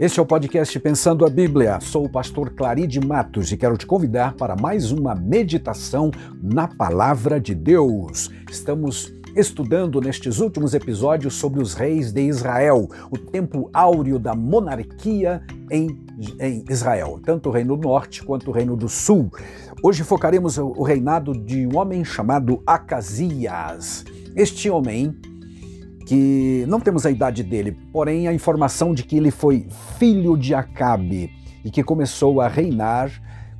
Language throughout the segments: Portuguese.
Este é o podcast Pensando a Bíblia. Sou o pastor Claride Matos e quero te convidar para mais uma meditação na palavra de Deus. Estamos estudando nestes últimos episódios sobre os reis de Israel, o tempo áureo da monarquia em, em Israel, tanto o Reino Norte quanto o Reino do Sul. Hoje focaremos o reinado de um homem chamado Acasias. Este homem que não temos a idade dele, porém a informação de que ele foi filho de Acabe e que começou a reinar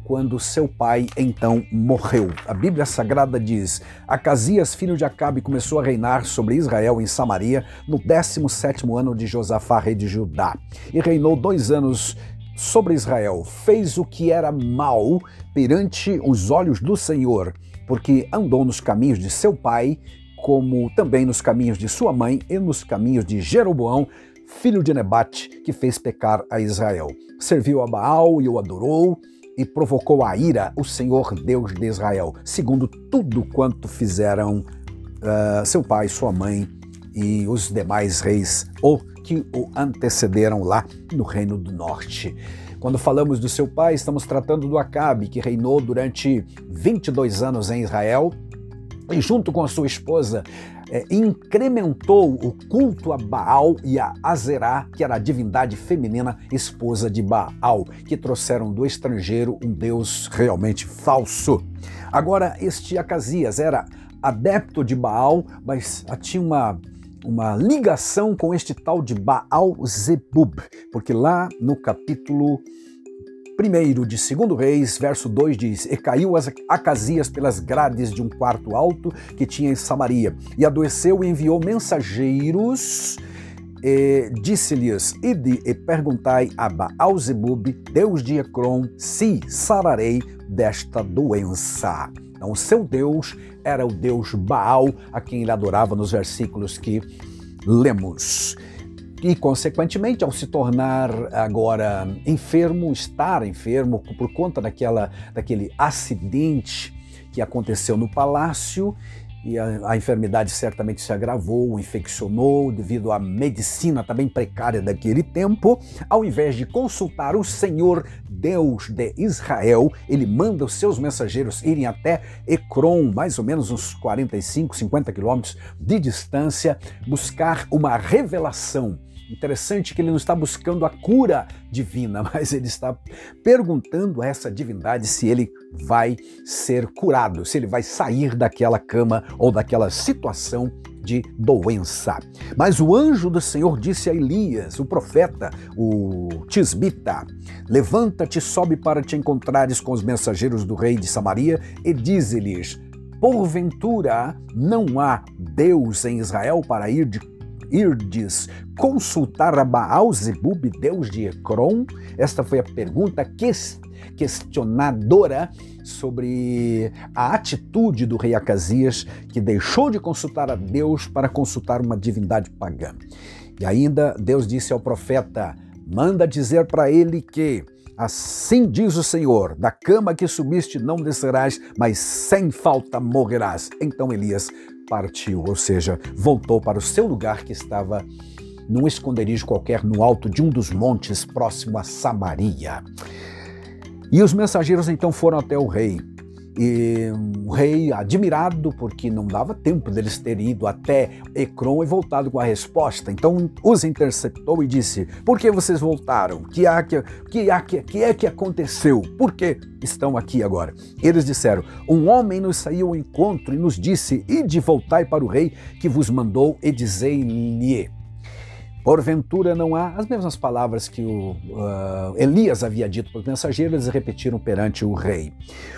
quando seu pai então morreu. A Bíblia Sagrada diz: Acasias, filho de Acabe, começou a reinar sobre Israel em Samaria no 17 ano de Josafá, rei de Judá, e reinou dois anos sobre Israel. Fez o que era mal perante os olhos do Senhor, porque andou nos caminhos de seu pai como também nos caminhos de sua mãe e nos caminhos de Jeroboão, filho de Nebate, que fez pecar a Israel. Serviu a Baal e o adorou, e provocou a ira o Senhor Deus de Israel, segundo tudo quanto fizeram uh, seu pai, sua mãe e os demais reis ou que o antecederam lá no Reino do Norte. Quando falamos do seu pai, estamos tratando do Acabe, que reinou durante 22 anos em Israel e junto com a sua esposa, é, incrementou o culto a Baal e a Azerá, que era a divindade feminina esposa de Baal, que trouxeram do estrangeiro um deus realmente falso. Agora, este Acasias era adepto de Baal, mas tinha uma uma ligação com este tal de Baal Zebub, porque lá no capítulo Primeiro de Segundo Reis, verso 2 diz: E caiu Acasias pelas grades de um quarto alto que tinha em Samaria, e adoeceu e enviou mensageiros. Disse-lhes: Ide e perguntai a Baalzebub, Deus de Ecrom, se sararei desta doença. Então, o seu Deus era o Deus Baal, a quem ele adorava nos versículos que lemos e, consequentemente, ao se tornar agora enfermo, estar enfermo por conta daquela, daquele acidente que aconteceu no palácio, e a, a, enfermidade certamente se agravou, infeccionou devido à medicina também precária daquele tempo. Ao invés de consultar o Senhor Deus de Israel, ele manda os seus mensageiros irem até Ecrom, mais ou menos uns 45, 50 quilômetros de distância, buscar uma revelação Interessante que ele não está buscando a cura divina, mas ele está perguntando a essa divindade se ele vai ser curado, se ele vai sair daquela cama ou daquela situação de doença. Mas o anjo do Senhor disse a Elias, o profeta, o Tisbita: Levanta-te, sobe para te encontrares com os mensageiros do rei de Samaria e dize-lhes: Porventura não há Deus em Israel para ir de irdes consultar a Baal Zebub, deus de Ecrom? Esta foi a pergunta questionadora sobre a atitude do rei Acasias, que deixou de consultar a Deus para consultar uma divindade pagã. E ainda Deus disse ao profeta: manda dizer para ele que Assim diz o Senhor: da cama que subiste não descerás, mas sem falta morrerás. Então Elias partiu, ou seja, voltou para o seu lugar que estava num esconderijo qualquer no alto de um dos montes próximo a Samaria. E os mensageiros então foram até o rei. E o rei, admirado, porque não dava tempo deles terem ido até Ecrom e voltado com a resposta, então os interceptou e disse: Por que vocês voltaram? Que, há que, que, há que, que é que aconteceu? Por que estão aqui agora? Eles disseram: Um homem nos saiu ao encontro e nos disse: Ide voltai para o rei que vos mandou e dizei-lhe. Porventura não há as mesmas palavras que o uh, Elias havia dito para os mensageiros, eles repetiram perante o rei.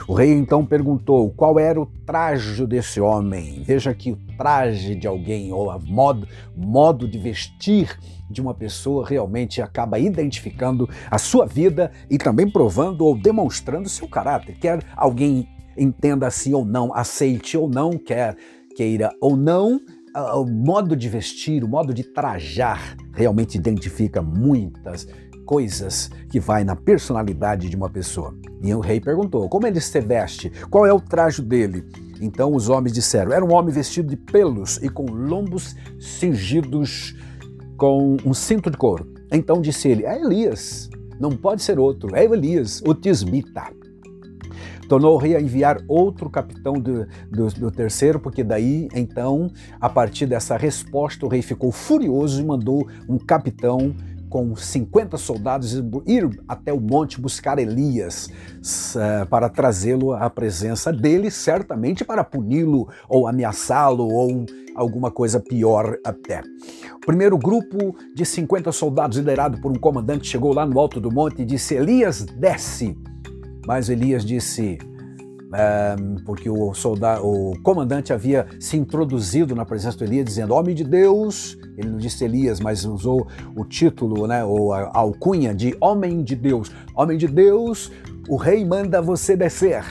O rei então perguntou qual era o traje desse homem. Veja que o traje de alguém, ou a modo, modo de vestir de uma pessoa, realmente acaba identificando a sua vida e também provando ou demonstrando seu caráter. Quer alguém entenda assim ou não, aceite ou não, quer queira ou não, o modo de vestir, o modo de trajar realmente identifica muitas coisas que vai na personalidade de uma pessoa. E o rei perguntou: como ele se veste? Qual é o traje dele? Então os homens disseram: era um homem vestido de pelos e com lombos cingidos com um cinto de couro. Então disse ele: É Elias, não pode ser outro, é Elias, o tisbita. Tornou o rei a enviar outro capitão do, do, do, terceiro, porque daí, então, a partir dessa resposta, o rei ficou furioso e mandou um capitão com 50 soldados ir até o monte buscar Elias uh, para trazê-lo à presença dele, certamente para puni-lo ou ameaçá-lo ou alguma coisa pior até. O primeiro grupo de 50 soldados, liderado por um comandante, chegou lá no alto do monte e disse: Elias, desce. Mas Elias disse: um, porque o, soldado, o comandante havia se introduzido na presença do Elias, dizendo: Homem de Deus. Ele não disse Elias, mas usou o título, né, ou a alcunha de Homem de Deus. Homem de Deus, o rei manda você descer.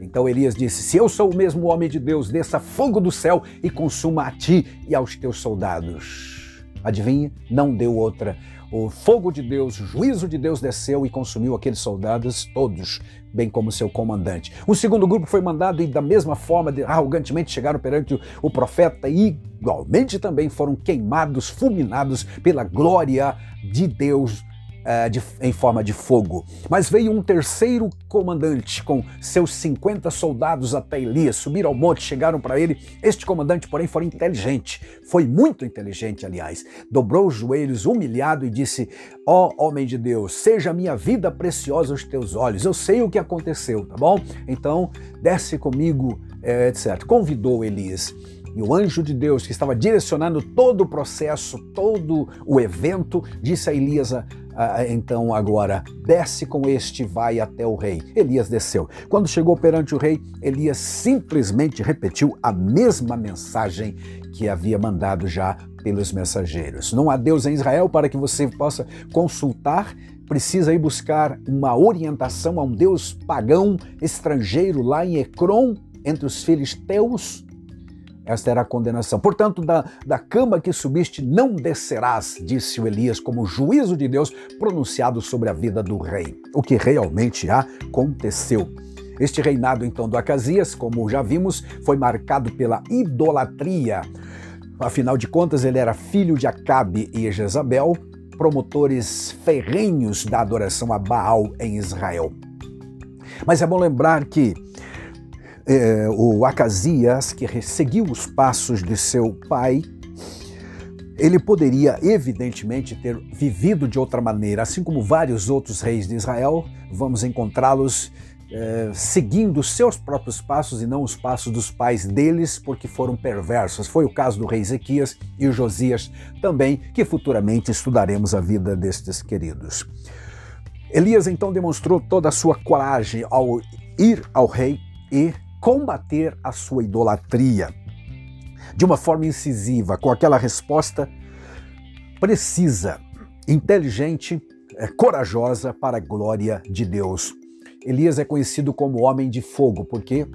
Então Elias disse: Se eu sou o mesmo homem de Deus, desça fogo do céu e consuma a ti e aos teus soldados. Adivinha? Não deu outra o fogo de Deus, o juízo de Deus desceu e consumiu aqueles soldados todos, bem como seu comandante. Um segundo grupo foi mandado e, da mesma forma, arrogantemente chegaram perante o profeta e, igualmente, também foram queimados, fulminados pela glória de Deus uh, de, em forma de fogo. Mas veio um terceiro comandante com seus 50 soldados até Elias, subiram ao monte, chegaram para ele. Este comandante, porém, foi inteligente, foi muito inteligente, aliás. Dobrou os joelhos, humilhado, e disse: Ó oh, homem de Deus, seja minha vida preciosa aos teus olhos. Eu sei o que aconteceu, tá bom? Então, desce comigo, é, etc. Convidou Elias. E o anjo de Deus, que estava direcionando todo o processo, todo o evento, disse a Elias: ah, então agora desce com este, vai até o rei. Elias desceu. Quando chegou perante o rei, Elias simplesmente repetiu a mesma mensagem que havia mandado já pelos mensageiros. Não há Deus em Israel para que você possa consultar precisa ir buscar uma orientação a um Deus pagão estrangeiro lá em Ecrom, entre os filisteus? Esta era a condenação. Portanto, da, da cama que subiste não descerás, disse o Elias, como juízo de Deus pronunciado sobre a vida do rei. O que realmente aconteceu. Este reinado, então, do Acasias, como já vimos, foi marcado pela idolatria. Afinal de contas, ele era filho de Acabe e Jezabel, promotores ferrenhos da adoração a Baal em Israel. Mas é bom lembrar que é, o Acasias, que seguiu os passos de seu pai, ele poderia, evidentemente, ter vivido de outra maneira, assim como vários outros reis de Israel, vamos encontrá-los é, seguindo seus próprios passos e não os passos dos pais deles, porque foram perversos. Foi o caso do rei Ezequias e o Josias também, que futuramente estudaremos a vida destes queridos. Elias então demonstrou toda a sua coragem ao ir ao rei e combater a sua idolatria de uma forma incisiva, com aquela resposta precisa, inteligente, é, corajosa para a glória de Deus. Elias é conhecido como homem de fogo, porque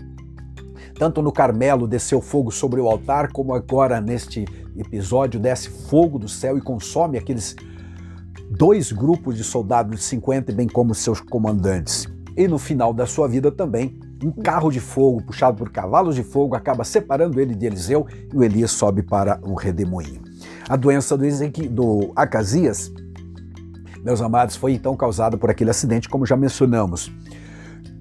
tanto no Carmelo desceu fogo sobre o altar, como agora neste episódio desce fogo do céu e consome aqueles dois grupos de soldados de 50, bem como seus comandantes. E no final da sua vida também um carro de fogo puxado por cavalos de fogo acaba separando ele de Eliseu e o Elias sobe para o redemoinho. A doença do, do Acasias, meus amados, foi então causada por aquele acidente, como já mencionamos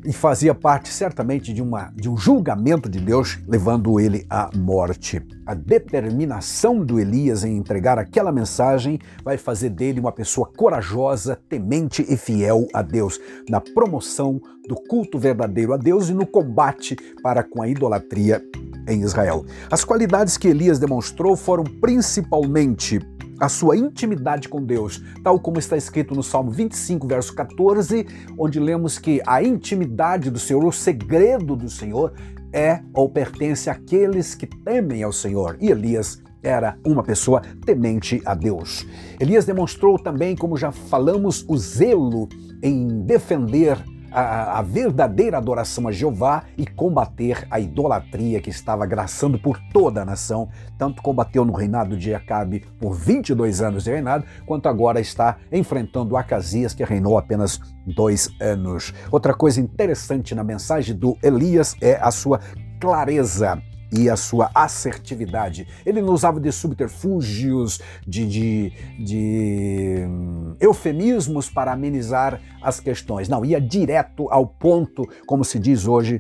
e fazia parte certamente de, uma, de um julgamento de Deus, levando ele à morte. A determinação do Elias em entregar aquela mensagem vai fazer dele uma pessoa corajosa, temente e fiel a Deus, na promoção do culto verdadeiro a Deus e no combate para com a idolatria em Israel. As qualidades que Elias demonstrou foram principalmente a sua intimidade com Deus, tal como está escrito no Salmo 25, verso 14, onde lemos que a intimidade do Senhor, o segredo do Senhor, é ou pertence àqueles que temem ao Senhor. E Elias era uma pessoa temente a Deus. Elias demonstrou também, como já falamos, o zelo em defender a, a, verdadeira adoração a Jeová e combater a idolatria que estava graçando por toda a nação. Tanto combateu no reinado de Acabe por 22 anos de reinado, quanto agora está enfrentando Acasias, que reinou apenas dois anos. Outra coisa interessante na mensagem do Elias é a sua clareza e a sua assertividade. Ele não usava de subterfúgios, de, de, de hum, eufemismos para amenizar as questões. Não, ia direto ao ponto, como se diz hoje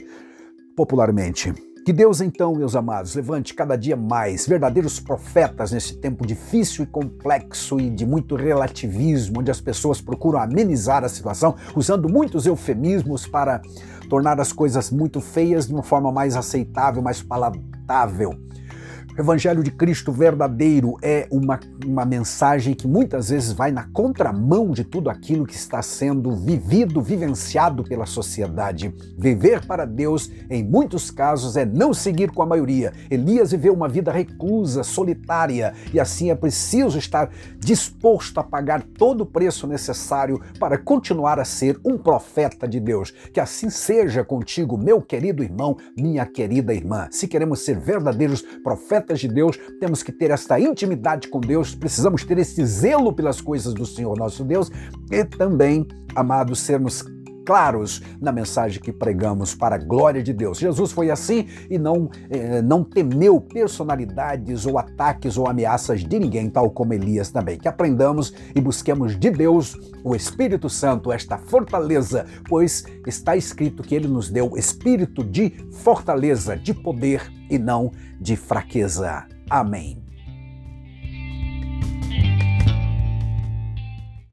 popularmente. Que Deus, então, meus amados, levante cada dia mais verdadeiros profetas nesse tempo difícil e complexo e de muito relativismo, onde as pessoas procuram amenizar a situação, usando muitos eufemismos para tornar as coisas muito feias de uma forma mais aceitável, mais palatável. O Evangelho de Cristo verdadeiro é uma, uma mensagem que muitas vezes vai na contramão de tudo aquilo que está sendo vivido, vivenciado pela sociedade. Viver para Deus, em muitos casos, é não seguir com a maioria. Elias viveu uma vida reclusa, solitária, e assim é preciso estar disposto a pagar todo o preço necessário para continuar a ser um profeta de Deus. Que assim seja contigo, meu querido irmão, minha querida irmã. Se queremos ser verdadeiros profetas, de Deus, temos que ter esta intimidade com Deus, precisamos ter esse zelo pelas coisas do Senhor nosso Deus e também, amados, sermos claros na mensagem que pregamos para a glória de Deus. Jesus foi assim e não, eh, não temeu personalidades ou ataques ou ameaças de ninguém, tal como Elias também. Que aprendamos e busquemos de Deus o Espírito Santo, esta fortaleza, pois está escrito que ele nos deu espírito de fortaleza, de poder e não de fraqueza. Amém.